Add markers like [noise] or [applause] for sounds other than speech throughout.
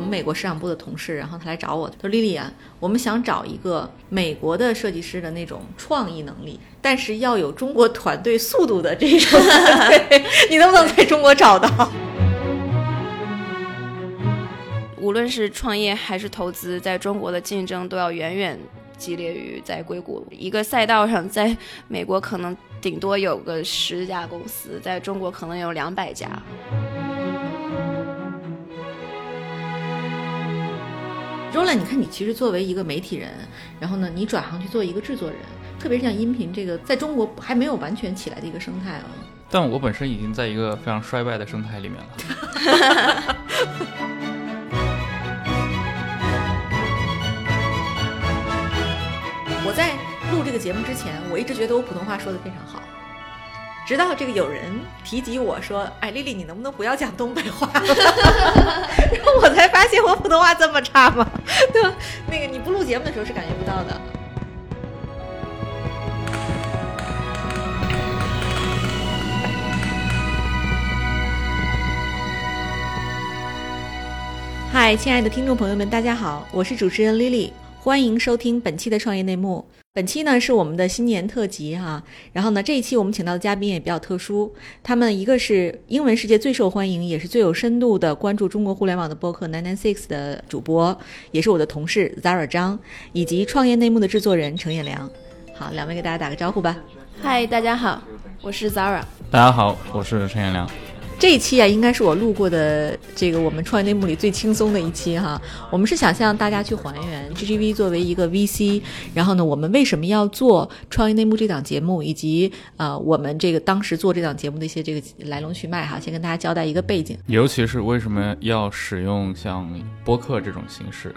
我们美国市场部的同事，然后他来找我，他说：“丽丽啊，我们想找一个美国的设计师的那种创意能力，但是要有中国团队速度的这种，[laughs] 你能不能在中国找到？”无论是创业还是投资，在中国的竞争都要远远激烈于在硅谷一个赛道上，在美国可能顶多有个十家公司，在中国可能有两百家。Roland，你看你其实作为一个媒体人，然后呢，你转行去做一个制作人，特别是像音频这个，在中国还没有完全起来的一个生态啊。但我本身已经在一个非常衰败的生态里面了。[laughs] 我在录这个节目之前，我一直觉得我普通话说的非常好，直到这个有人提及我说：“哎，丽丽，你能不能不要讲东北话？” [laughs] 然后我才发现我普通话这么差吗？[laughs] 对吧？那个你不录节目的时候是感觉不到的。嗨，亲爱的听众朋友们，大家好，我是主持人 Lily。欢迎收听本期的创业内幕。本期呢是我们的新年特辑哈，然后呢这一期我们请到的嘉宾也比较特殊，他们一个是英文世界最受欢迎也是最有深度的关注中国互联网的播客 Nine Nine Six 的主播，也是我的同事 Zara 张，以及创业内幕的制作人程彦良。好，两位给大家打个招呼吧。嗨，大家好，我是 Zara。大家好，我是程彦良。这一期啊，应该是我录过的这个我们创业内幕里最轻松的一期哈。我们是想向大家去还原 GGV 作为一个 VC，然后呢，我们为什么要做创业内幕这档节目，以及呃，我们这个当时做这档节目的一些这个来龙去脉哈。先跟大家交代一个背景，尤其是为什么要使用像播客这种形式。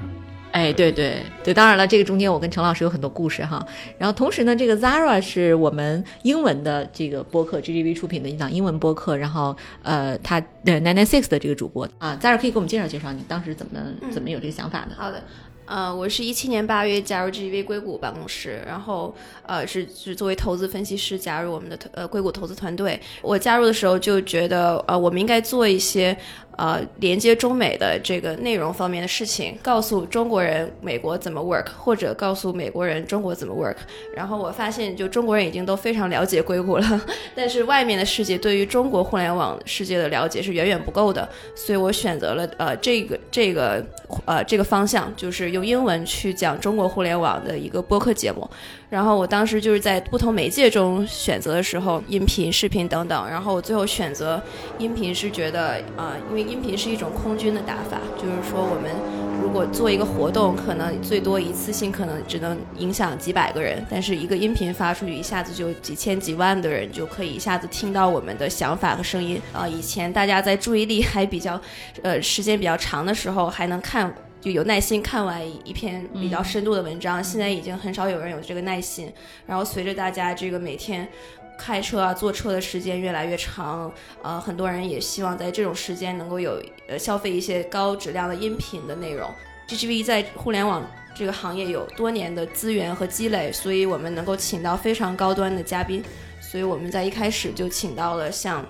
哎，对对对，当然了，这个中间我跟陈老师有很多故事哈。然后同时呢，这个 Zara 是我们英文的这个播客 GGV 出品的一档英文播客。然后呃，他的 Nine Nine Six 的这个主播啊，Zara 可以给我们介绍介绍你当时怎么怎么有这个想法的？好的。呃，我是一七年八月加入 GGV 硅谷办公室，然后呃是是作为投资分析师加入我们的呃硅谷投资团队。我加入的时候就觉得呃我们应该做一些呃连接中美的这个内容方面的事情，告诉中国人美国怎么 work，或者告诉美国人中国怎么 work。然后我发现就中国人已经都非常了解硅谷了，但是外面的世界对于中国互联网世界的了解是远远不够的，所以我选择了呃这个这个呃这个方向，就是。用英文去讲中国互联网的一个播客节目，然后我当时就是在不同媒介中选择的时候，音频、视频等等，然后我最后选择音频是觉得啊，因为音频是一种空军的打法，就是说我们如果做一个活动，可能最多一次性可能只能影响几百个人，但是一个音频发出去，一下子就几千几万的人就可以一下子听到我们的想法和声音啊。以前大家在注意力还比较呃时间比较长的时候，还能看。就有耐心看完一篇比较深度的文章，现在已经很少有人有这个耐心。然后随着大家这个每天开车啊、坐车的时间越来越长，呃，很多人也希望在这种时间能够有呃消费一些高质量的音频的内容。GGV 在互联网这个行业有多年的资源和积累，所以我们能够请到非常高端的嘉宾。所以我们在一开始就请到了像。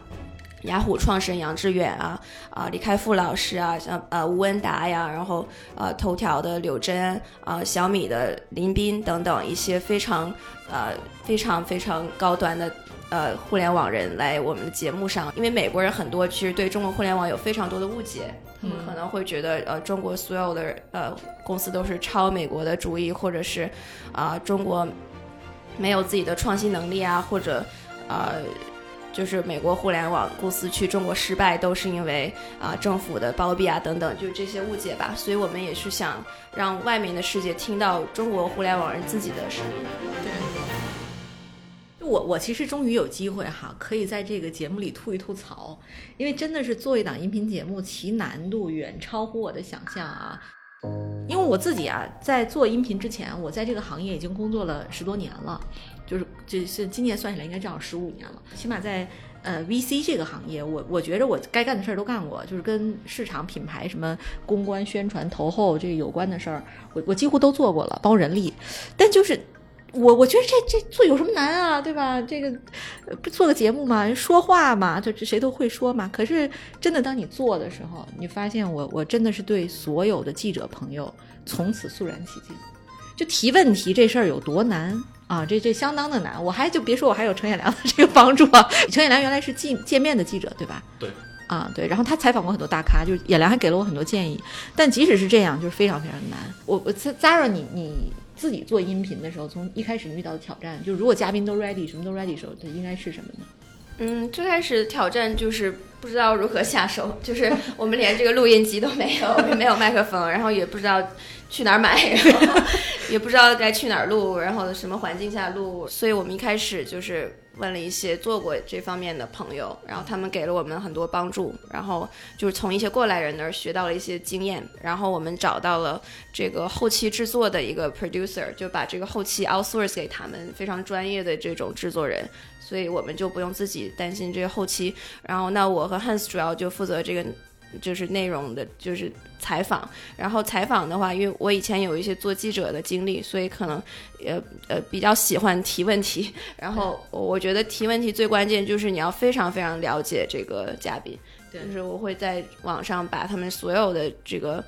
雅虎创始人杨致远啊啊，李开复老师啊，像呃吴文达呀，然后呃头条的柳真啊，小米的林斌等等一些非常呃非常非常高端的呃互联网人来我们的节目上，因为美国人很多其实对中国互联网有非常多的误解，他们可能会觉得呃中国所有的呃公司都是抄美国的主意，或者是啊中国没有自己的创新能力啊，或者呃。就是美国互联网公司去中国失败，都是因为啊政府的包庇啊等等，就这些误解吧。所以我们也是想让外面的世界听到中国互联网人自己的声音。对，我我其实终于有机会哈，可以在这个节目里吐一吐槽，因为真的是做一档音频节目，其难度远超乎我的想象啊。因为我自己啊，在做音频之前，我在这个行业已经工作了十多年了。就是这是今年算起来应该正好十五年了，起码在呃 VC 这个行业，我我觉着我该干的事儿都干过，就是跟市场品牌什么公关宣传投后这个有关的事儿，我我几乎都做过了，包人力。但就是我我觉得这这做有什么难啊，对吧？这个不做个节目嘛，说话嘛，就谁都会说嘛。可是真的，当你做的时候，你发现我我真的是对所有的记者朋友从此肃然起敬。就提问题这事儿有多难啊？这这相当的难。我还就别说我还有程彦良的这个帮助啊。[laughs] 程彦良原来是记界面的记者，对吧？对。啊，对，然后他采访过很多大咖，就是演良还给了我很多建议。但即使是这样，就是非常非常难。我我 Zara，你你自己做音频的时候，从一开始你遇到的挑战，就如果嘉宾都 ready，什么都 ready 的时候，它应该是什么呢？嗯，最开始挑战就是不知道如何下手，就是 [laughs] 我们连这个录音机都没有，也 [laughs] 没有麦克风，然后也不知道去哪儿买，[laughs] 然后也不知道该去哪儿录，然后什么环境下录，所以我们一开始就是问了一些做过这方面的朋友，然后他们给了我们很多帮助，然后就是从一些过来人那儿学到了一些经验，然后我们找到了这个后期制作的一个 producer，就把这个后期 outsource 给他们非常专业的这种制作人。所以我们就不用自己担心这个后期，然后那我和 Hans 主要就负责这个就是内容的，就是采访。然后采访的话，因为我以前有一些做记者的经历，所以可能呃呃比较喜欢提问题。然后我觉得提问题最关键就是你要非常非常了解这个嘉宾，就是我会在网上把他们所有的这个。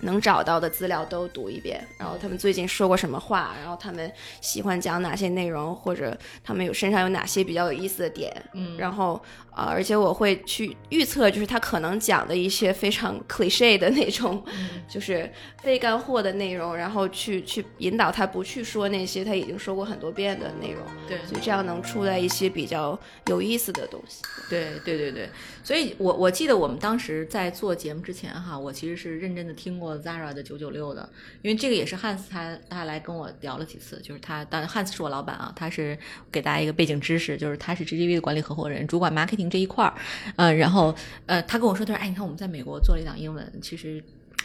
能找到的资料都读一遍，然后他们最近说过什么话，然后他们喜欢讲哪些内容，或者他们有身上有哪些比较有意思的点，嗯，然后啊，而且我会去预测，就是他可能讲的一些非常 cliche 的那种，就是非干货的内容，然后去去引导他不去说那些他已经说过很多遍的内容，对，所以这样能出来一些比较有意思的东西。对对对对，所以我我记得我们当时在做节目之前哈，我其实是认真的听过。Zara 的九九六的，因为这个也是汉斯他他来跟我聊了几次，就是他当然汉斯是我老板啊，他是给大家一个背景知识，就是他是 GGV 的管理合伙人，主管 marketing 这一块儿，嗯，然后呃他跟我说，他说哎，你看我们在美国做了一档英文，其实。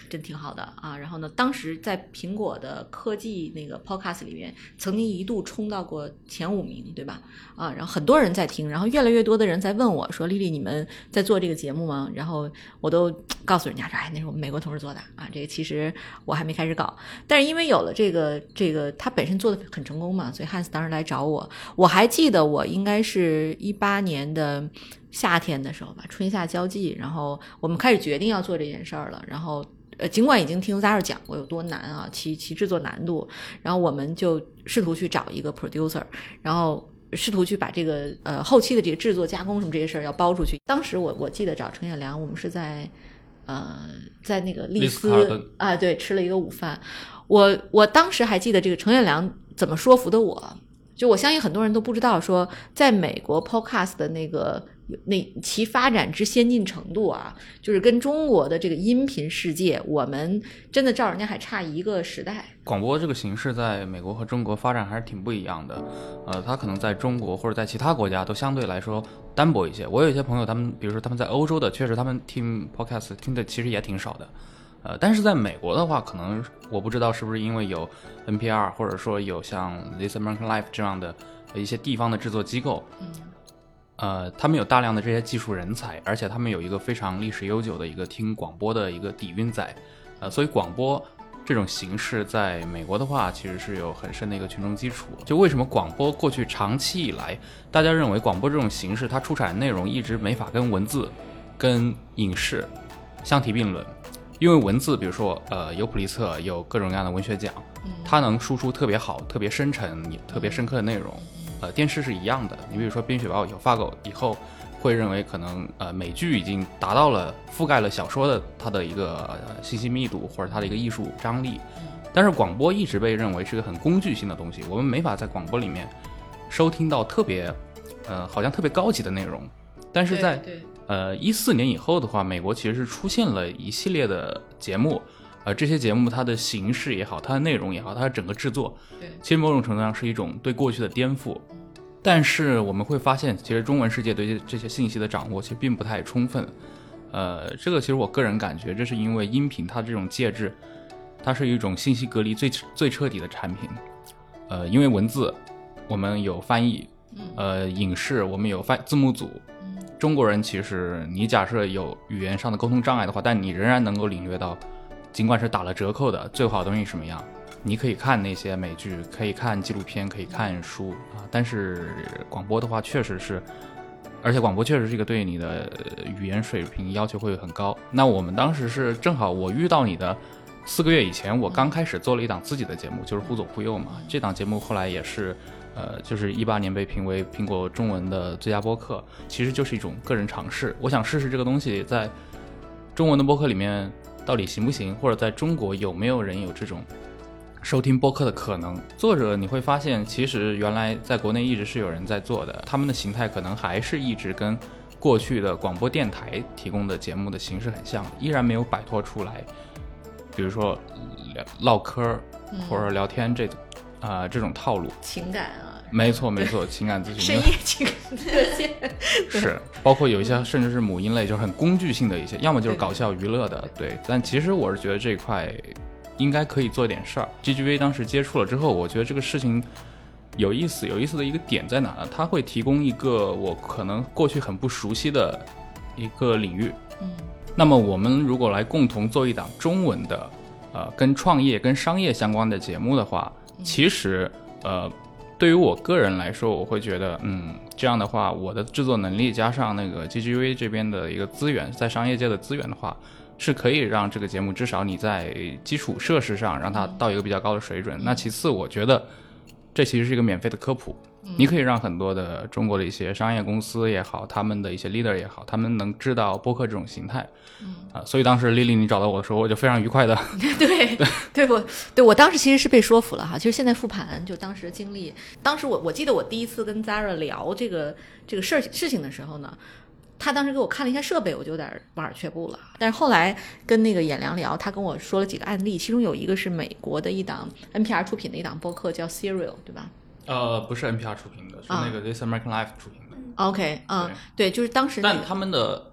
真挺好的啊！然后呢，当时在苹果的科技那个 Podcast 里面，曾经一度冲到过前五名，对吧？啊，然后很多人在听，然后越来越多的人在问我说：“丽丽，你们在做这个节目吗？”然后我都告诉人家说：“哎，那是我们美国同事做的啊，这个其实我还没开始搞。”但是因为有了这个这个，他本身做的很成功嘛，所以汉斯当时来找我。我还记得我应该是一八年的夏天的时候吧，春夏交际，然后我们开始决定要做这件事儿了，然后。呃，尽管已经听 Zara 讲过有多难啊，其其制作难度，然后我们就试图去找一个 producer，然后试图去把这个呃后期的这个制作加工什么这些事儿要包出去。当时我我记得找程彦良，我们是在呃在那个丽思啊，对，吃了一个午饭。我我当时还记得这个程彦良怎么说服的我，就我相信很多人都不知道说，在美国 podcast 的那个。那其发展之先进程度啊，就是跟中国的这个音频世界，我们真的照人家还差一个时代。广播这个形式在美国和中国发展还是挺不一样的，呃，它可能在中国或者在其他国家都相对来说单薄一些。我有一些朋友，他们比如说他们在欧洲的，确实他们听 podcast 听的其实也挺少的，呃，但是在美国的话，可能我不知道是不是因为有 NPR 或者说有像 This American Life 这样的一些地方的制作机构。呃，他们有大量的这些技术人才，而且他们有一个非常历史悠久的一个听广播的一个底蕴在，呃，所以广播这种形式在美国的话，其实是有很深的一个群众基础。就为什么广播过去长期以来，大家认为广播这种形式它出产内容一直没法跟文字、跟影视相提并论，因为文字，比如说呃有普利策，有各种各样的文学奖，它能输出特别好、特别深沉、特别深刻的内容。呃，电视是一样的。你比如说，冰雪暴有发狗以后，会认为可能呃美剧已经达到了覆盖了小说的它的一个信息密度或者它的一个艺术张力。但是广播一直被认为是个很工具性的东西，我们没法在广播里面收听到特别呃好像特别高级的内容。但是在呃一四年以后的话，美国其实是出现了一系列的节目。呃，这些节目它的形式也好，它的内容也好，它的整个制作，对，其实某种程度上是一种对过去的颠覆。但是我们会发现，其实中文世界对这些信息的掌握其实并不太充分。呃，这个其实我个人感觉，这是因为音频它这种介质，它是一种信息隔离最最彻底的产品。呃，因为文字我们有翻译，呃，影视我们有翻字幕组。中国人其实你假设有语言上的沟通障碍的话，但你仍然能够领略到。尽管是打了折扣的最好的东西什么样，你可以看那些美剧，可以看纪录片，可以看书啊。但是广播的话，确实是，而且广播确实是一个对你的呃语言水平要求会很高。那我们当时是正好我遇到你的四个月以前，我刚开始做了一档自己的节目，就是忽左忽右嘛。这档节目后来也是，呃，就是一八年被评为苹果中文的最佳播客，其实就是一种个人尝试。我想试试这个东西在中文的播客里面到底行不行，或者在中国有没有人有这种。收听播客的可能，作者你会发现，其实原来在国内一直是有人在做的，他们的形态可能还是一直跟过去的广播电台提供的节目的形式很像，依然没有摆脱出来。比如说聊唠嗑或者聊天这种啊这种套路，情感啊，没错没错，情感咨询深夜情感热线是，包括有一些甚至是母婴类，就是很工具性的一些，要么就是搞笑娱乐的，对。但其实我是觉得这一块。应该可以做点事儿。GGV 当时接触了之后，我觉得这个事情有意思。有意思的一个点在哪呢？它会提供一个我可能过去很不熟悉的一个领域。嗯。那么我们如果来共同做一档中文的，呃，跟创业、跟商业相关的节目的话，其实，呃，对于我个人来说，我会觉得，嗯，这样的话，我的制作能力加上那个 GGV 这边的一个资源，在商业界的资源的话。是可以让这个节目至少你在基础设施上让它到一个比较高的水准。那其次，我觉得这其实是一个免费的科普，你可以让很多的中国的一些商业公司也好，他们的一些 leader 也好，他们能知道播客这种形态。嗯啊，所以当时丽丽你找到我的时候，我就非常愉快的。[laughs] 对 [laughs] 对，我对我当时其实是被说服了哈。其实现在复盘，就当时经历，当时我我记得我第一次跟 Zara 聊这个这个事儿事情的时候呢。他当时给我看了一下设备，我就有点望而却步了。但是后来跟那个演良聊，他跟我说了几个案例，其中有一个是美国的一档 NPR 出品的一档播客，叫 Serial，对吧？呃，不是 NPR 出品的，是那个 This American Life 出品的。OK，嗯，对，就是当时。但他们的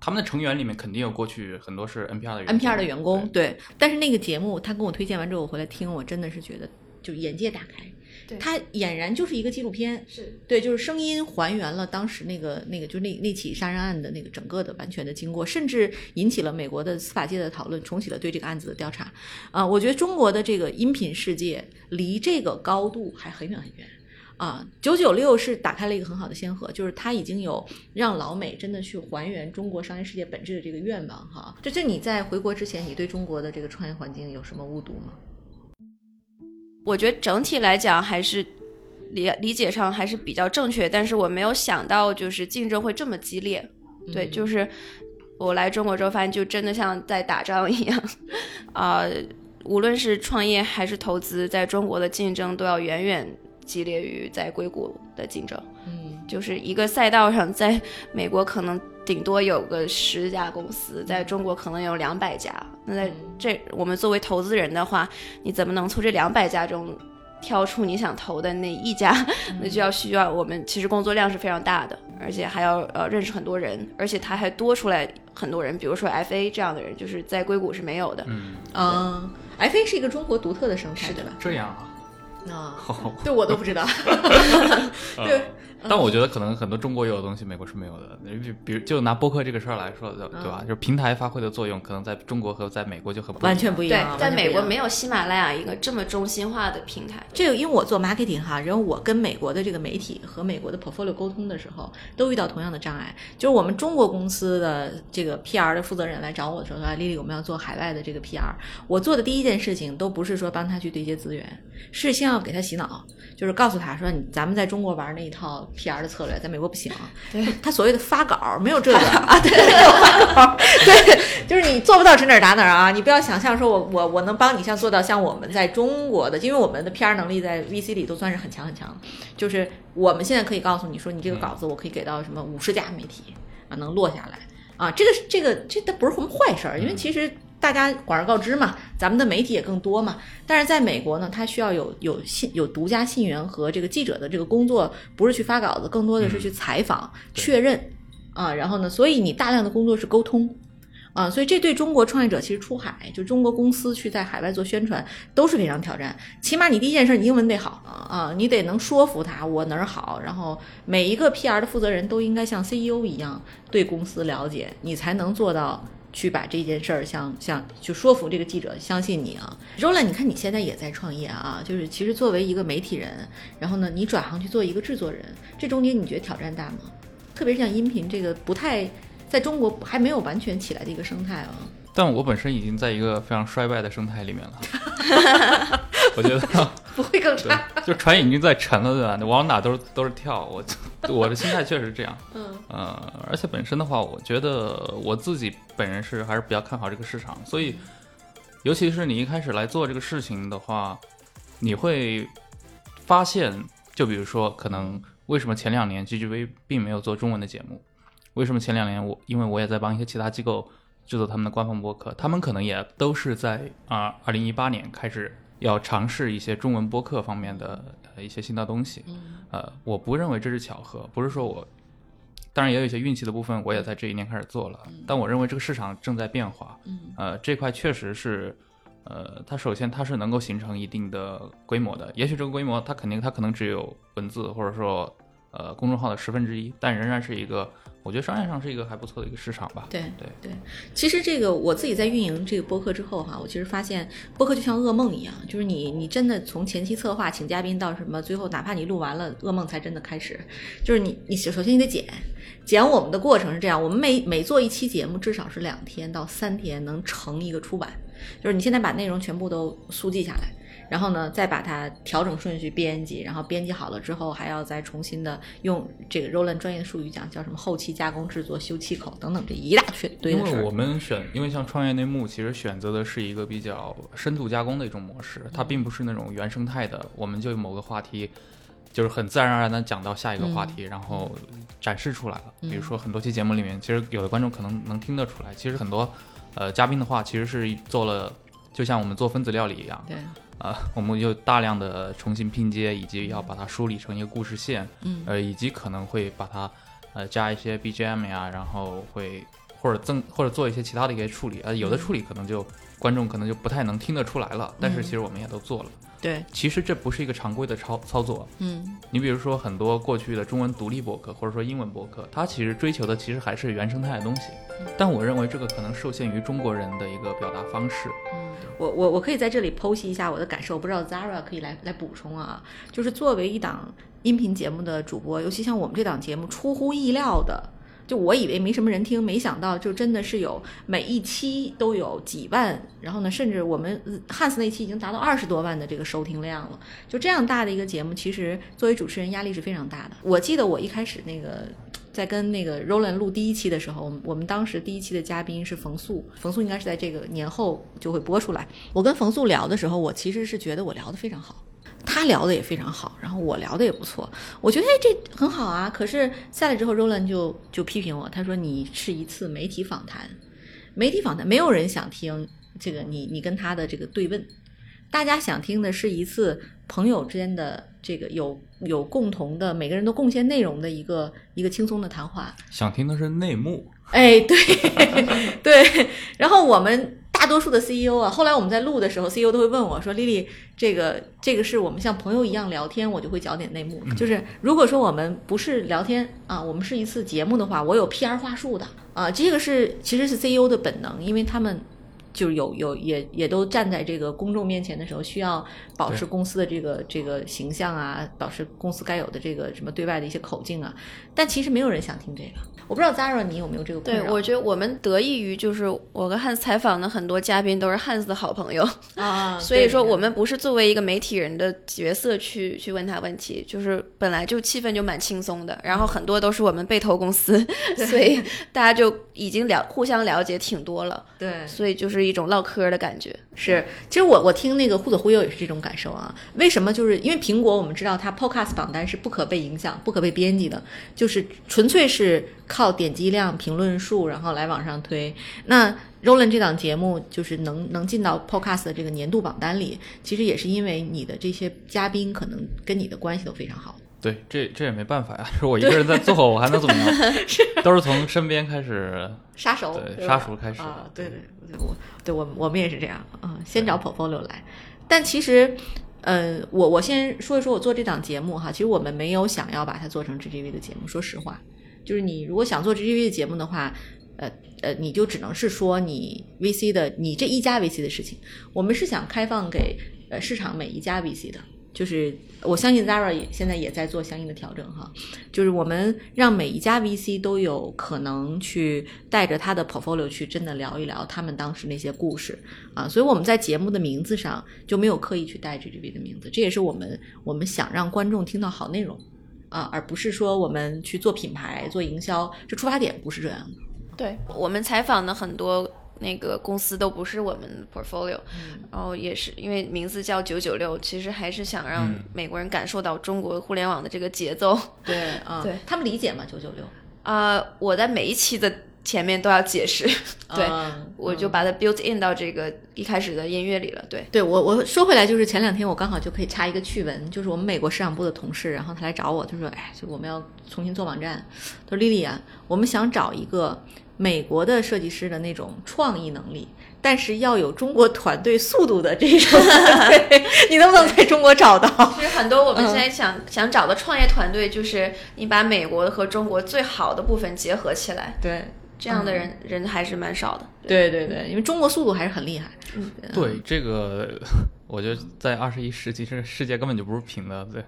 他们的成员里面肯定有过去很多是 NPR 的 NPR 的员工，对。但是那个节目他跟我推荐完之后，我回来听，我真的是觉得就眼界打开。它俨然就是一个纪录片，是对，就是声音还原了当时那个那个，就那那起杀人案的那个整个的完全的经过，甚至引起了美国的司法界的讨论，重启了对这个案子的调查。啊，我觉得中国的这个音频世界离这个高度还很远很远。啊，九九六是打开了一个很好的先河，就是它已经有让老美真的去还原中国商业世界本质的这个愿望哈。就就你在回国之前，你对中国的这个创业环境有什么误读吗？我觉得整体来讲还是理理解上还是比较正确，但是我没有想到就是竞争会这么激烈。对，就是我来中国之后发现，就真的像在打仗一样啊！无论是创业还是投资，在中国的竞争都要远远激烈于在硅谷的竞争。嗯，就是一个赛道上，在美国可能顶多有个十家公司，在中国可能有两百家。那在这，我们作为投资人的话，你怎么能从这两百家中挑出你想投的那一家？[laughs] 那就要需要我们其实工作量是非常大的，而且还要呃认识很多人，而且他还多出来很多人，比如说 FA 这样的人，就是在硅谷是没有的。嗯嗯，FA 是一个中国独特的生态，对吧？这样啊？啊，[laughs] 对我都不知道。[laughs] 对。但我觉得可能很多中国有的东西美国是没有的，比比如就拿播客这个事儿来说，对吧？就是平台发挥的作用，可能在中国和在美国就很完全不一样。对，在美国没有喜马拉雅一个这么中心化的平台。这个因为我做 marketing 哈，然后我跟美国的这个媒体和美国的 portfolio 沟通的时候，都遇到同样的障碍。就是我们中国公司的这个 PR 的负责人来找我的时候说：“丽丽，我们要做海外的这个 PR。”我做的第一件事情都不是说帮他去对接资源，是先要给他洗脑，就是告诉他说：“你咱们在中国玩那一套 PR 的策略，在美国不行，他所谓的发稿没有这个 [laughs] 啊，对，没有发稿，[laughs] 对，就是你做不到指哪打哪啊，你不要想象说我我我能帮你像做到像我们在中国的，因为我们的 PR 能力在 VC 里都算是很强很强，就是我们现在可以告诉你说，你这个稿子我可以给到什么五十家媒体啊，能落下来。啊，这个这个这它不是什么坏事儿，因为其实。大家广而告之嘛，咱们的媒体也更多嘛。但是在美国呢，它需要有有信有独家信源和这个记者的这个工作，不是去发稿子，更多的是去采访确认啊。然后呢，所以你大量的工作是沟通啊。所以这对中国创业者其实出海，就中国公司去在海外做宣传都是非常挑战。起码你第一件事，你英文得好啊，你得能说服他我哪儿好。然后每一个 PR 的负责人都应该像 CEO 一样对公司了解，你才能做到。去把这件事儿像像就说服这个记者相信你啊。Roland，你看你现在也在创业啊，就是其实作为一个媒体人，然后呢，你转行去做一个制作人，这中间你觉得挑战大吗？特别是像音频这个不太在中国还没有完全起来的一个生态啊。但我本身已经在一个非常衰败的生态里面了，[laughs] 我觉得不会更对差。，就船已经在沉了，对吧？你往哪都是都是跳，我 [laughs] 我的心态确实是这样。嗯呃，而且本身的话，我觉得我自己本人是还是比较看好这个市场，所以，尤其是你一开始来做这个事情的话，你会发现，就比如说，可能为什么前两年 GGV 并没有做中文的节目？为什么前两年我因为我也在帮一些其他机构制作他们的官方博客，他们可能也都是在啊二零一八年开始要尝试一些中文播客方面的呃一些新的东西。呃，我不认为这是巧合，不是说我，当然也有一些运气的部分，我也在这一年开始做了，但我认为这个市场正在变化。嗯呃，这块确实是，呃，它首先它是能够形成一定的规模的，也许这个规模它肯定它可能只有文字或者说呃公众号的十分之一，但仍然是一个，我觉得商业上是一个还不错的一个市场吧。对对对，其实这个我自己在运营这个播客之后哈，我其实发现播客就像噩梦一样，就是你你真的从前期策划请嘉宾到什么，最后哪怕你录完了，噩梦才真的开始。就是你你首先你得剪，剪我们的过程是这样，我们每每做一期节目至少是两天到三天能成一个出版，就是你现在把内容全部都速记下来。然后呢，再把它调整顺序编辑，然后编辑好了之后，还要再重新的用这个 Roland 专业的术语讲，叫什么后期加工、制作、修气口等等这一大圈堆的事儿。因为我们选，因为像创业内幕，其实选择的是一个比较深度加工的一种模式，它并不是那种原生态的，我们就某个话题，就是很自然而然的讲到下一个话题，然后展示出来了。比如说很多期节目里面，其实有的观众可能能听得出来，其实很多呃嘉宾的话，其实是做了，就像我们做分子料理一样，对，啊，我们就大量的重新拼接，以及要把它梳理成一个故事线，嗯呃，以及可能会把它呃加一些 BGM 呀，然后会或者增或者做一些其他的一些处理，呃，有的处理可能就观众可能就不太能听得出来了，但是其实我们也都做了。对，其实这不是一个常规的操操作，嗯。你比如说很多过去的中文独立博客或者说英文博客，它其实追求的其实还是原生态的东西，但我认为这个可能受限于中国人的一个表达方式。嗯。我我我可以在这里剖析一下我的感受，不知道 Zara 可以来来补充啊。就是作为一档音频节目的主播，尤其像我们这档节目，出乎意料的，就我以为没什么人听，没想到就真的是有每一期都有几万，然后呢，甚至我们汉斯那期已经达到二十多万的这个收听量了。就这样大的一个节目，其实作为主持人压力是非常大的。我记得我一开始那个。在跟那个 Roland 录第一期的时候，我们我们当时第一期的嘉宾是冯素，冯素应该是在这个年后就会播出来。我跟冯素聊的时候，我其实是觉得我聊得非常好，他聊的也非常好，然后我聊的也不错，我觉得哎这很好啊。可是下来之后，Roland 就就批评我，他说你是一次媒体访谈，媒体访谈没有人想听这个你你跟他的这个对问，大家想听的是一次朋友之间的这个有有共同的每个人都贡献内容的一个一个轻松的谈话。想听的是内幕，哎，对 [laughs] 对，然后我们大多数的 CEO 啊，后来我们在录的时候，CEO 都会问我说：“丽丽，这个这个是我们像朋友一样聊天，我就会讲点内幕。就是如果说我们不是聊天啊，我们是一次节目的话，我有 PR 话术的啊，这个是其实是 CEO 的本能，因为他们。”就是有有也也都站在这个公众面前的时候，需要保持公司的这个这个形象啊，保持公司该有的这个什么对外的一些口径啊。但其实没有人想听这个。我不知道 Zara 你有没有这个困对，我觉得我们得益于就是我跟汉斯采访的很多嘉宾都是汉斯的好朋友，啊，[laughs] 所以说我们不是作为一个媒体人的角色去去问他问题，就是本来就气氛就蛮轻松的，然后很多都是我们被投公司，[laughs] 所以大家就已经了互相了解挺多了，对所以就是一种唠嗑的感觉。是，其实我我听那个忽左忽右也是这种感受啊。为什么？就是因为苹果我们知道它 Podcast 榜单是不可被影响、不可被编辑的，就是纯粹是靠点击量、评论数，然后来往上推。那 Roland 这档节目就是能能进到 Podcast 的这个年度榜单里，其实也是因为你的这些嘉宾可能跟你的关系都非常好。对，这这也没办法呀，[laughs] 是我一个人在做，我还能怎么样？[laughs] 都是从身边开始，杀熟，对杀熟开始啊，对对对，我对我我们也是这样啊、先找 portfolio 来。但其实，呃，我我先说一说我做这档节目哈，其实我们没有想要把它做成 GGV 的节目，说实话，就是你如果想做 GGV 的节目的话，呃呃，你就只能是说你 VC 的你这一家 VC 的事情。我们是想开放给呃市场每一家 VC 的，就是我相信 Zara 也现在也在做相应的调整哈，就是我们让每一家 VC 都有可能去带着他的 portfolio 去真的聊一聊他们当时那些故事啊，所以我们在节目的名字上就没有刻意去带 GGV 的名字，这也是我们我们想让观众听到好内容啊，而不是说我们去做品牌做营销，这出发点不是这样的。对我们采访的很多那个公司都不是我们的 portfolio，、然后也是因为名字叫九九六，其实还是想让美国人感受到中国互联网的这个节奏。[laughs] 对啊，对他们理解吗？九九六，啊、我在每一期的前面都要解释，[laughs] 对、嗯我就把它 built in 到这个一开始的音乐里了。对，对我我说回来，就是前两天我刚好就可以插一个趣闻，就是我们美国市场部的同事，然后他来找我，他说：“哎，就我们要重新做网站。”他说：“丽丽啊，我们想找一个美国的设计师的那种创意能力，但是要有中国团队速度的这种 [laughs] 对，你能不能在中国找到其实很多我们现在想、想找的创业团队，就是你把美国和中国最好的部分结合起来，？”对，这样的人、人还是蛮少的。对对对，因为中国速度还是很厉害。嗯对这个，我觉得在二十一世纪，这个世界根本就不是平的。对，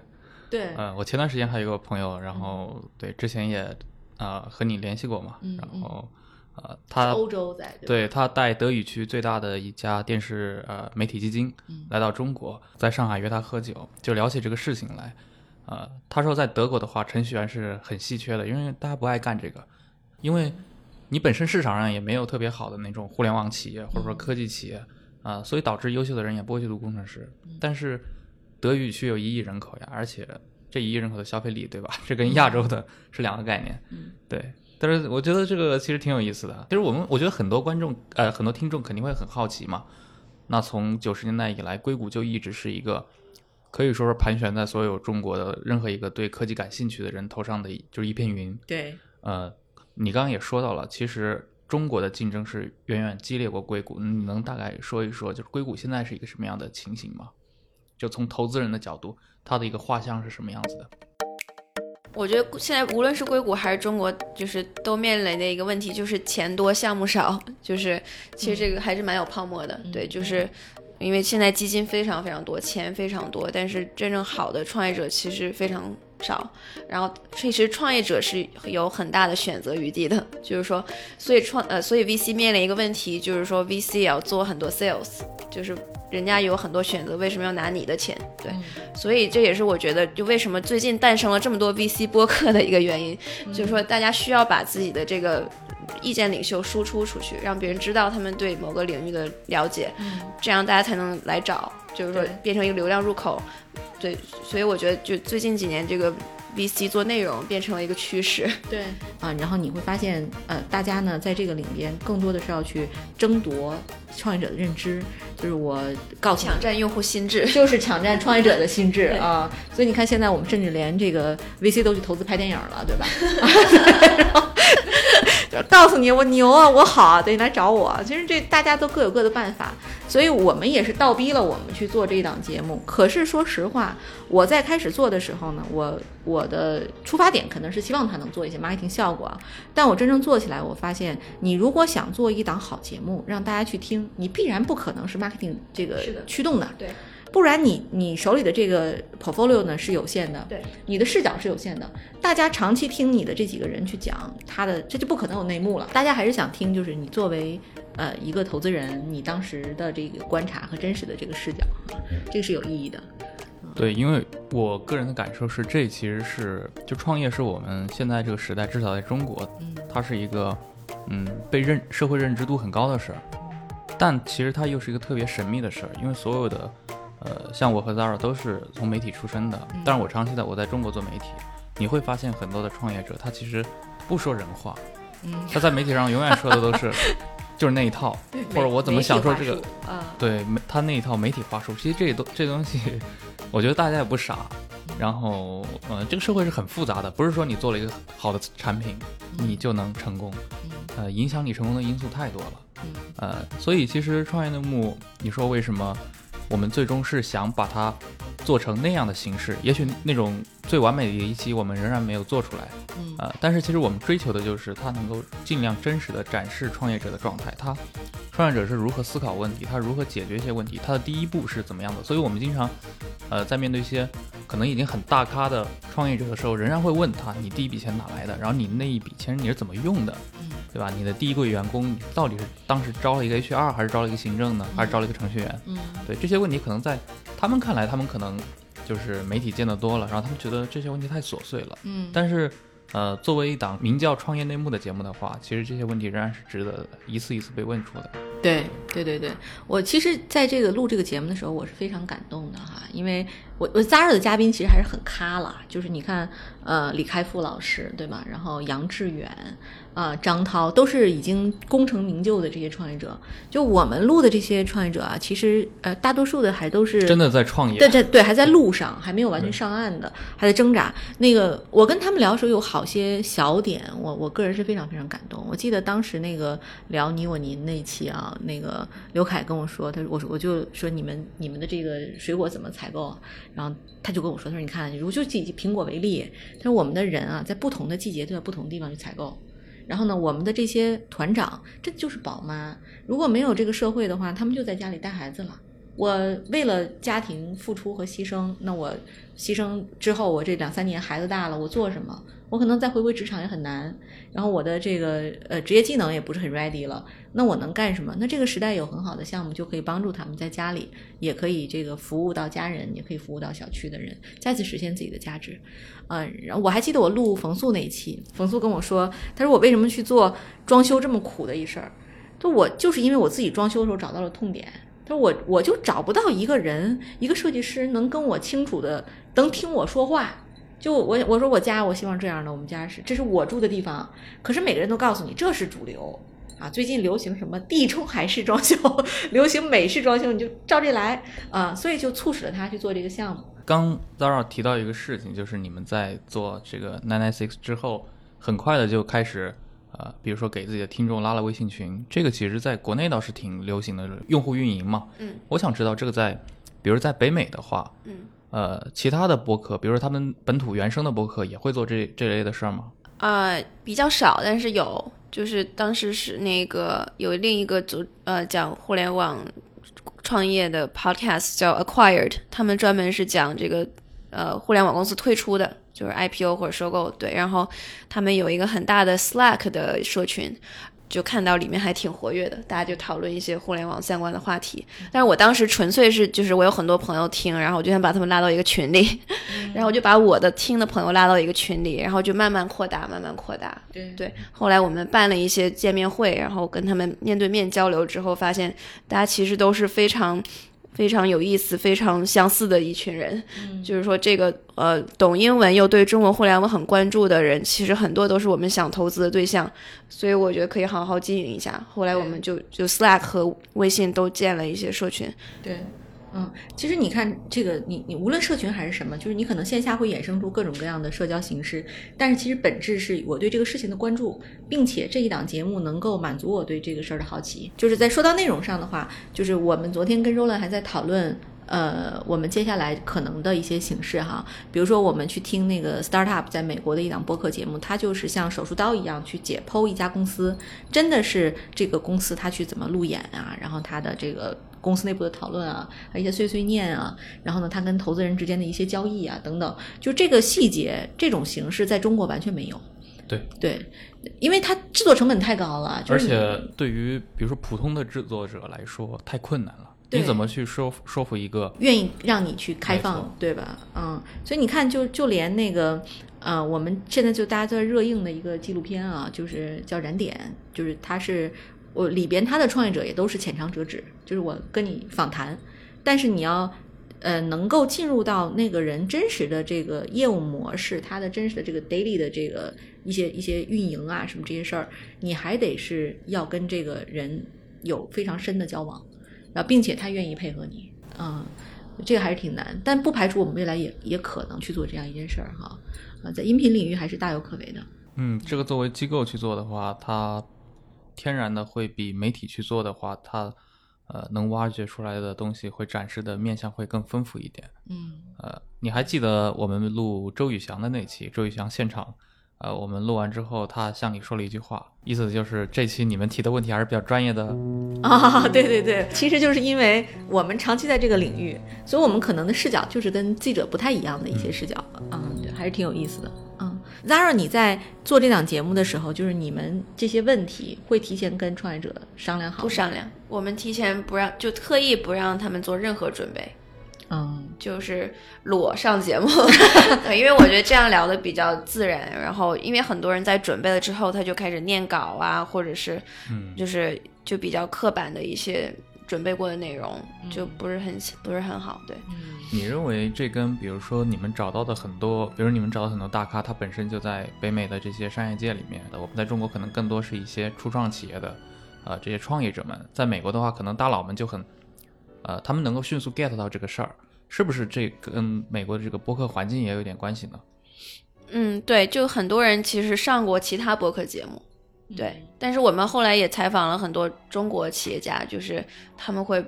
对，呃，我前段时间还有一个朋友，然后对之前也啊、呃和你联系过嘛，嗯然后呃他欧洲在对对他带德语区最大的一家电视呃媒体基金嗯来到中国，在上海约他喝酒，就聊起这个事情来。呃，他说在德国的话，程序员是很稀缺的，因为大家不爱干这个，因为你本身市场上也没有特别好的那种互联网企业或者说科技企业啊、所以导致优秀的人也不会去读工程师。但是德语区有一亿人口呀，而且这一亿人口的消费力，对吧？这跟亚洲的是两个概念。嗯，对。但是我觉得这个其实挺有意思的。其实我们我觉得很多观众呃很多听众肯定会很好奇嘛。那从九十年代以来，硅谷就一直是一个可以说是盘旋在所有中国的任何一个对科技感兴趣的人头上的就是一片云。对呃，你刚刚也说到了，其实中国的竞争是远远激烈过硅谷。你能大概说一说，就是硅谷现在是一个什么样的情形吗？就从投资人的角度，它的一个画像是什么样子的？我觉得现在无论是硅谷还是中国，就是都面临的一个问题，就是钱多项目少，就是其实这个还是蛮有泡沫的。对，就是因为现在基金非常非常多，钱非常多，但是真正好的创业者其实非常少。然后其实创业者是有很大的选择余地的，就是说，所以创呃，所以 VC 面临一个问题，就是说 VC 也要做很多 sales，就是人家有很多选择，为什么要拿你的钱？对，所以这也是我觉得，就为什么最近诞生了这么多 VC 播客的一个原因，就是说大家需要把自己的这个意见领袖输出出去，让别人知道他们对某个领域的了解，这样大家才能来找，就是说变成一个流量入口。对，所以我觉得就最近几年这个 VC 做内容变成了一个趋势。对 [laughs] 啊，然后你会发现，呃，大家呢在这个里边更多的是要去争夺创业者的认知，就是我告诉你抢占用户心智，[laughs] 就是抢占创业者的心智啊！所以你看，现在我们甚至连这个 VC 都去投资拍电影了，对吧？然后就告诉你我牛啊，我好啊，对，来找我。其实这大家都各有各的办法，所以我们也是倒逼了我们去做这一档节目。可是说实话，我在开始做的时候呢，我我的出发点可能是希望它能做一些 marketing 效果啊，但我真正做起来，我发现你如果想做一档好节目，让大家去听，你必然不可能是 marketing 这个驱动的，对，不然你你手里的这个 portfolio 呢是有限的，对，你的视角是有限的，大家长期听你的这几个人去讲他的，这就不可能有内幕了。大家还是想听，就是你作为呃一个投资人，你当时的这个观察和真实的这个视角，这个是有意义的。对，因为我个人的感受是，这其实是就创业是我们现在这个时代，至少在中国，嗯。它是一个嗯被认社会认知度很高的事儿，但其实它又是一个特别神秘的事儿，因为所有的呃像我和 Zara 都是从媒体出身的，但是我长期在我在中国做媒体，你会发现很多的创业者他其实不说人话，嗯，他在媒体上永远说的都是 [laughs] 就是那一套，或者我怎么想说这个啊？对，媒他那一套媒体话术，其实这东这东西，我觉得大家也不傻。然后，呃，这个社会是很复杂的，不是说你做了一个好的产品，你就能成功。呃，影响你成功的因素太多了。嗯呃，所以其实创业内幕，你说为什么我们最终是想把它做成那样的形式，也许那种最完美的一期我们仍然没有做出来，嗯呃，但是其实我们追求的就是它能够尽量真实的展示创业者的状态，他创业者是如何思考问题，他如何解决一些问题，他的第一步是怎么样的。所以我们经常，呃，在面对一些可能已经很大咖的创业者的时候，仍然会问他，你第一笔钱哪来的？然后你那一笔钱你是怎么用的？嗯对吧？你的第一个员工到底是当时招了一个 HR，还是招了一个行政呢？还是招了一个程序员？嗯对这些问题，可能在他们看来，他们可能就是媒体见得多了，然后他们觉得这些问题太琐碎了。嗯，但是，呃，作为一档名叫《创业内幕》的节目的话，其实这些问题仍然是值得一次一次被问出的。对对对对，我其实在这个录这个节目的时候，我是非常感动的哈，因为我我加入的嘉宾其实还是很咖啦，就是你看，呃，李开复老师对吧？然后杨致远，啊、张涛都是已经功成名就的这些创业者。就我们录的这些创业者啊，其实呃，大多数的还都是真的在创业，对对对，还在路上，还没有完全上岸的，还在挣扎。那个我跟他们聊的时候，有好些小点，我我个人是非常非常感动。我记得当时那个聊你我您那一期啊，那个刘凯跟我说，他说我说我就说你们你们的这个水果怎么采购啊？然后他就跟我说，他说你看，如就以苹果为例，他说我们的人啊，在不同的季节都在不同地方去采购。然后呢，我们的这些团长，这就是宝妈。如果没有这个社会的话，他们就在家里带孩子了。我为了家庭付出和牺牲，那我牺牲之后，我这两三年孩子大了，我做什么？我可能再回归职场也很难。然后我的这个呃职业技能也不是很 ready 了，那我能干什么？那这个时代有很好的项目，就可以帮助他们在家里也可以这个服务到家人，也可以服务到小区的人，再次实现自己的价值。嗯、然后我还记得我录冯素那一期，冯素跟我说，他说我为什么去做装修这么苦的一事儿？就我就是因为我自己装修的时候找到了痛点。他说我我就找不到一个人，一个设计师能跟我清楚的能听我说话。就我我说我家我希望这样的，我们家是这是我住的地方，可是每个人都告诉你这是主流啊，最近流行什么地中海式装修，[laughs] 流行美式装修，你就照这来啊，所以就促使了他去做这个项目。刚 Zara 提到一个事情，就是你们在做这个 Nine Nine Six 之后，很快的就开始，呃，比如说给自己的听众拉了微信群，这个其实在国内倒是挺流行的，用户运营嘛。嗯，我想知道这个在，比如在北美的话，嗯，呃，其他的播客，比如说他们本土原生的播客，也会做这这类的事吗？啊、比较少，但是有，就是当时是那个有另一个组呃讲互联网创业的 podcast 叫 Acquired，他们专门是讲这个呃互联网公司退出的，就是 IPO 或者收购，对，然后他们有一个很大的 Slack 的社群。就看到里面还挺活跃的，大家就讨论一些互联网相关的话题。但是我当时纯粹是，就是我有很多朋友听，然后我就想把他们拉到一个群里，[laughs] 然后我就把我的听的朋友拉到一个群里，然后就慢慢扩大，慢慢扩大。对对，后来我们办了一些见面会，然后跟他们面对面交流之后，发现大家其实都是非常。非常有意思、非常相似的一群人，就是说这个呃，懂英文又对中国互联网很关注的人，其实很多都是我们想投资的对象，所以我觉得可以好好经营一下。后来我们就就 Slack 和微信都建了一些社群，对，嗯，其实你看这个，你你无论社群还是什么，就是你可能线下会衍生出各种各样的社交形式，但是其实本质是我对这个事情的关注，并且这一档节目能够满足我对这个事儿的好奇。就是在说到内容上的话，就是我们昨天跟 Roland 还在讨论。呃，我们接下来可能的一些形式哈，比如说我们去听那个 Startup 在美国的一档播客节目，它就是像手术刀一样去解剖一家公司，真的是这个公司它去怎么路演啊，然后它的这个公司内部的讨论啊，还有一些碎碎念啊，然后呢，他跟投资人之间的一些交易啊等等，就这个细节这种形式在中国完全没有。对对，因为它制作成本太高了，就而且对于比如说普通的制作者来说，太困难了。你怎么去说服说服一个愿意让你去开放，对吧？嗯，所以你看，就就连那个，呃，我们现在就大家都在热映的一个纪录片啊，就是叫《燃点》，就是它是我里边他的创业者也都是浅尝辄止，就是我跟你访谈，但是你要。呃，能够进入到那个人真实的这个业务模式，他的真实的这个 daily 的这个一些一些运营啊，什么这些事儿，你还得是要跟这个人有非常深的交往，然后并且他愿意配合你，嗯，这个还是挺难，但不排除我们未来也也可能去做这样一件事儿哈，啊，在音频领域还是大有可为的。嗯，这个作为机构去做的话，它天然的会比媒体去做的话，它呃，能挖掘出来的东西会展示的面向会更丰富一点。嗯呃，你还记得我们录周宇翔的那期？周宇翔现场，呃，我们录完之后，他向你说了一句话，意思就是这期你们提的问题还是比较专业的。啊，[laughs] 对对对，其实就是因为我们长期在这个领域，所以我们可能的视角就是跟记者不太一样的一些视角，嗯，对，还是挺有意思的。嗯，Zara，你在做这档节目的时候，就是你们这些问题会提前跟创业者商量好？不商量，我们提前不让，就特意不让他们做任何准备，嗯就是裸上节目，[laughs] 对，因为我觉得这样聊的比较自然。然后，因为很多人在准备了之后，他就开始念稿啊，或者是嗯，就是就比较刻板的一些准备过的内容，就不是很不是很好。对，嗯你认为这跟比如说你们找到的很多，比如你们找到很多大咖，他本身就在北美的这些商业界里面的，我们在中国可能更多是一些初创企业的，呃，这些创业者们，在美国的话，可能大佬们就很，呃，他们能够迅速 get 到这个事儿，是不是这跟美国的这个播客环境也有点关系呢？嗯，对，就很多人其实上过其他播客节目，对，但是我们后来也采访了很多中国企业家，就是他们会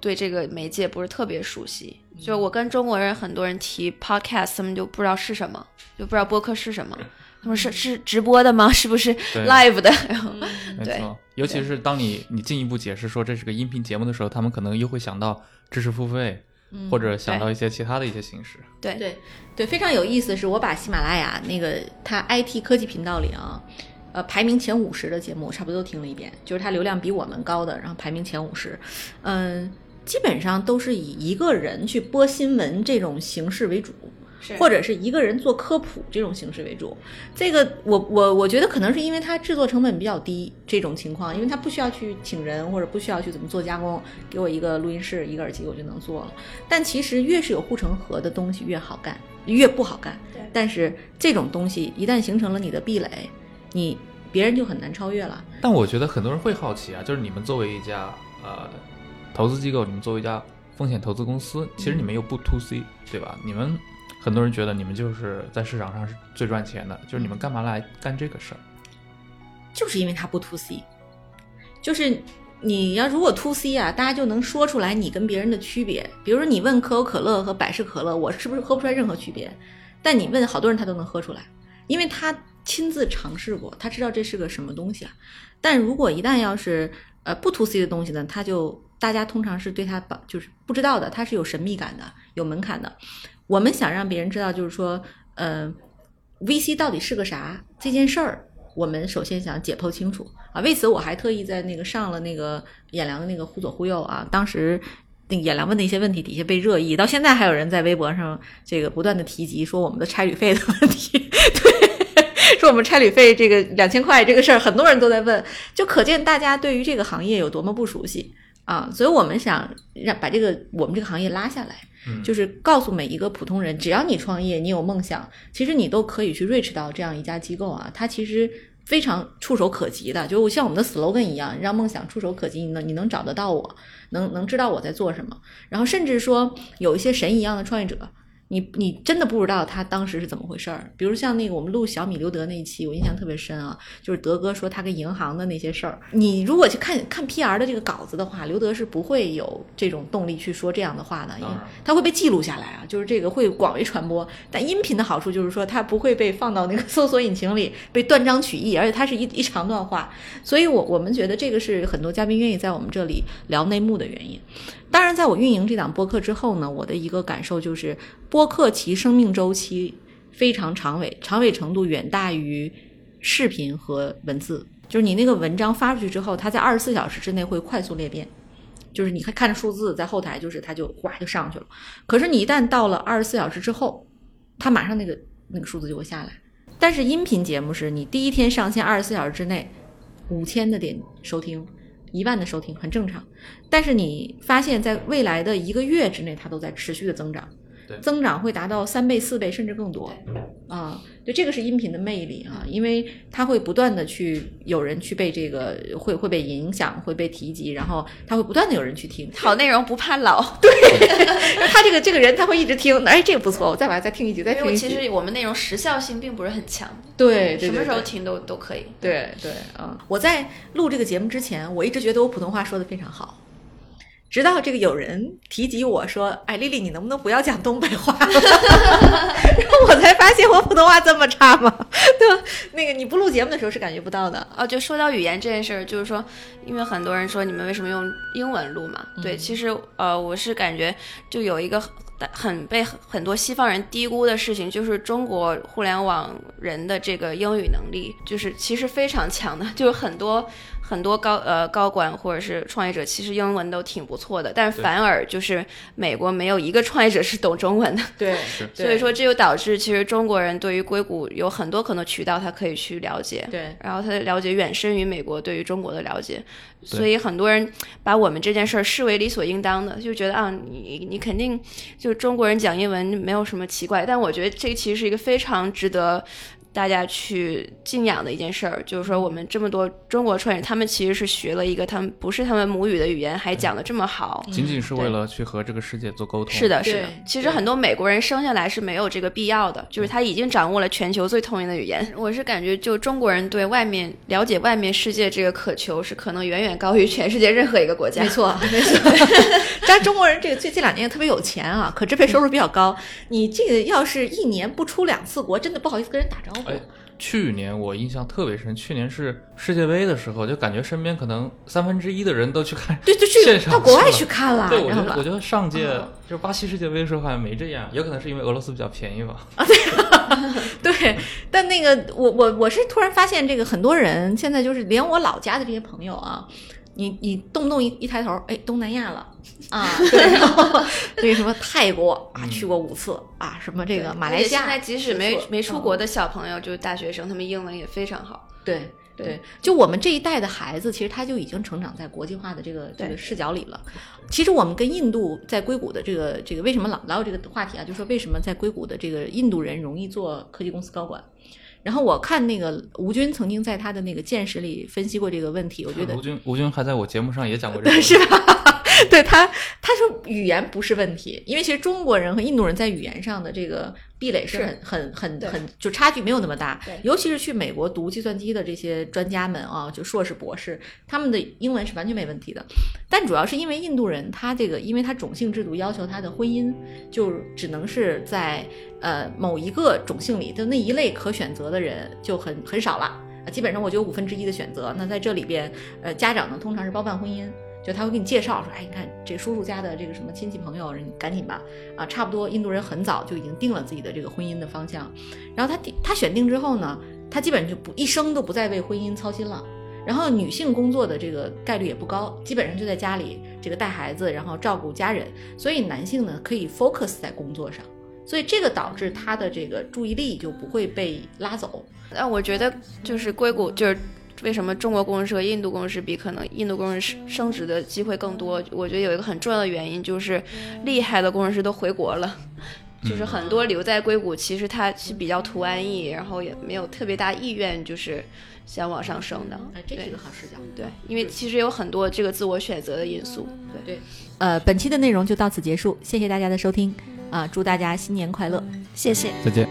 对这个媒介不是特别熟悉。就我跟中国人很多人提 podcast，他们就不知道是什么，就不知道播客是什么。他们是是直播的吗？[laughs] 是不是 live 的？[laughs] 然后对没错，尤其是当你你进一步解释说这是个音频节目的时候，他们可能又会想到知识付费，或者想到一些其他的一些形式。对对对，非常有意思的是，我把喜马拉雅那个它 IT 科技频道里啊，呃，排名前五十的节目，我差不多都听了一遍，就是它流量比我们高的，然后排名前五十，嗯，基本上都是以一个人去播新闻这种形式为主。或者是一个人做科普这种形式为主，这个我我我觉得可能是因为它制作成本比较低这种情况，因为它不需要去请人或者不需要去怎么做加工，给我一个录音室一个耳机我就能做了。但其实越是有护城河的东西越好干，越不好干。但是这种东西一旦形成了你的壁垒，你别人就很难超越了。但我觉得很多人会好奇啊，就是你们作为一家呃投资机构，你们作为一家风险投资公司，其实你们又不 to C，对吧？你们很多人觉得你们就是在市场上是最赚钱的，就是你们干嘛来干这个事儿？就是因为它不 to C，就是你要如果 to C 啊，大家就能说出来你跟别人的区别。比如说你问可口可乐和百事可乐，我是不是喝不出来任何区别？但你问好多人，他都能喝出来，因为他亲自尝试过，他知道这是个什么东西啊。但如果一旦要是呃不 to C 的东西呢，他就大家通常是对他把就是不知道的，他是有神秘感的，有门槛的。我们想让别人知道，就是说，呃，VC 到底是个啥这件事儿，我们首先想解剖清楚啊。为此，我还特意在那个上了那个演良的那个忽左忽右啊，当时。那个演良问的一些问题，底下被热议，到现在还有人在微博上这个不断的提及说我们的差旅费的问题，对，[laughs] 说我们差旅费这个两千块这个事儿，很多人都在问，就可见大家对于这个行业有多么不熟悉啊！所以我们想让把这个我们这个行业拉下来，嗯就是告诉每一个普通人，只要你创业，你有梦想，其实你都可以去 reach 到这样一家机构啊，它其实非常触手可及的，就像我们的 slogan 一样，让梦想触手可及，你能你能找得到我，能能知道我在做什么，然后甚至说有一些神一样的创业者。你你真的不知道他当时是怎么回事儿，比如像那个我们录小米刘德那一期，我印象特别深啊，就是德哥说他跟银行的那些事儿。你如果去看看 PR 的这个稿子的话，刘德是不会有这种动力去说这样的话的，因为他会被记录下来啊，就是这个会广为传播。但音频的好处就是说，它不会被放到那个 [laughs] 搜索引擎里被断章取义，而且它是一一长段话，所以我我们觉得这个是很多嘉宾愿意在我们这里聊内幕的原因。当然，在我运营这档播客之后呢，我的一个感受就是，播客其生命周期非常长尾，长尾程度远大于视频和文字。就是你那个文章发出去之后，它在二十四小时之内会快速裂变，就是你看看着数字在后台，就是它就哗就上去了。可是你一旦到了二十四小时之后，它马上那个那个数字就会下来。但是音频节目是你第一天上线二十四小时之内，五千的点收听，一万的收听很正常。但是你发现在未来的一个月之内，它都在持续的增长，增长会达到三倍、四倍甚至更多啊！对，这个是音频的魅力啊，因为它会不断的去有人去被这个会会被影响，会被提及，然后它会不断的有人去听。好内容不怕老。[laughs] 对他这个这个人他会一直听，哎，这个不错，我再把它再听一集，再听一集。其实我们内容时效性并不是很强，对，对什么时候听都都可以。对对，嗯，我在录这个节目之前，我一直觉得我普通话说的非常好，直到这个有人提及我说：“哎，丽丽，你能不能不要讲东北话？” [laughs] 然后我才发现我普通话这么差吗？对吧？那个你不录节目的时候是感觉不到的。哦，就说到语言这件事儿，就是说，因为很多人说你们为什么用英文录嘛？对，其实呃，我是感觉就有一个很很被很多西方人低估的事情，就是中国互联网人的这个英语能力，就是其实非常强的，就是很多。很多高呃高管或者是创业者，其实英文都挺不错的，但是反而就是美国没有一个创业者是懂中文的。[laughs] 对，所以说这就导致其实中国人对于硅谷有很多可能渠道，他可以去了解。对，然后他的了解远深于美国对于中国的了解，所以很多人把我们这件事儿视为理所应当的，就觉得啊，你你肯定就中国人讲英文没有什么奇怪。但我觉得这其实是一个非常值得。大家去敬仰的一件事儿，就是说我们这么多中国创业者，他们其实是学了一个他们不是他们母语的语言，还讲的这么好，仅仅是为了去和这个世界做沟通。是的，是的。其实很多美国人生下来是没有这个必要的，就是他已经掌握了全球最通用的语言。我是感觉，就中国人对外面了解外面世界这个渴求，是可能远远高于全世界任何一个国家。没错，[laughs] 没错。[laughs] 但中国人这个最近两年特别有钱啊，可支配收入比较高。你这个要是一年不出两次国，真的不好意思跟人打招呼。哎，去年我印象特别深，去年是世界杯的时候，就感觉身边可能三分之一的人都去看，对，就去到国外去看了。对，我觉得我觉得上届就是巴西世界杯的时候好像没这样，也可能是因为俄罗斯比较便宜吧。啊，对，[laughs] 对，但那个我我我是突然发现，这个很多人现在就是连我老家的这些朋友啊。你你动不动一一抬头，哎，东南亚了 [laughs] 啊，对，然后那个什么泰国啊，去过五次啊，什么这个马来西亚，现在即使没没出国的小朋友，就是大学生，他们英文也非常好。对对，就我们这一代的孩子，其实他就已经成长在国际化的这个这个视角里了。其实我们跟印度在硅谷的这个这个为什么老老有这个话题啊？就说为什么在硅谷的这个印度人容易做科技公司高管？然后我看那个吴军曾经在他的那个见识里分析过这个问题，我觉得吴军吴军还在我节目上也讲过这个，[laughs] 是吧？对他他说语言不是问题，因为其实中国人和印度人在语言上的这个。壁垒是很很很很，就差距没有那么大。尤其是去美国读计算机的这些专家们啊，就硕士博士，他们的英文是完全没问题的。但主要是因为印度人，他这个因为他种姓制度要求他的婚姻就只能是在呃某一个种姓里的那一类可选择的人就很很少了啊，基本上我就有五分之一的选择。那在这里边，呃，家长呢通常是包办婚姻。就他会给你介绍说，哎，你看这叔叔家的这个什么亲戚朋友，你赶紧吧，啊，差不多印度人很早就已经定了自己的这个婚姻的方向，然后他定他选定之后呢，他基本上就不一生都不再为婚姻操心了，然后女性工作的这个概率也不高，基本上就在家里这个带孩子，然后照顾家人，所以男性呢可以 focus 在工作上，所以这个导致他的这个注意力就不会被拉走。那我觉得就是硅谷就是。为什么中国工程师和印度工程师比可能印度工程师升职的机会更多？我觉得有一个很重要的原因就是厉害的工程师都回国了，就是很多留在硅谷，其实他是比较图安逸，然后也没有特别大意愿，就是想往上升的。哎，这是一个好视角。对，因为其实有很多这个自我选择的因素。对对。呃，本期的内容就到此结束，谢谢大家的收听啊！祝大家新年快乐，谢谢，再见。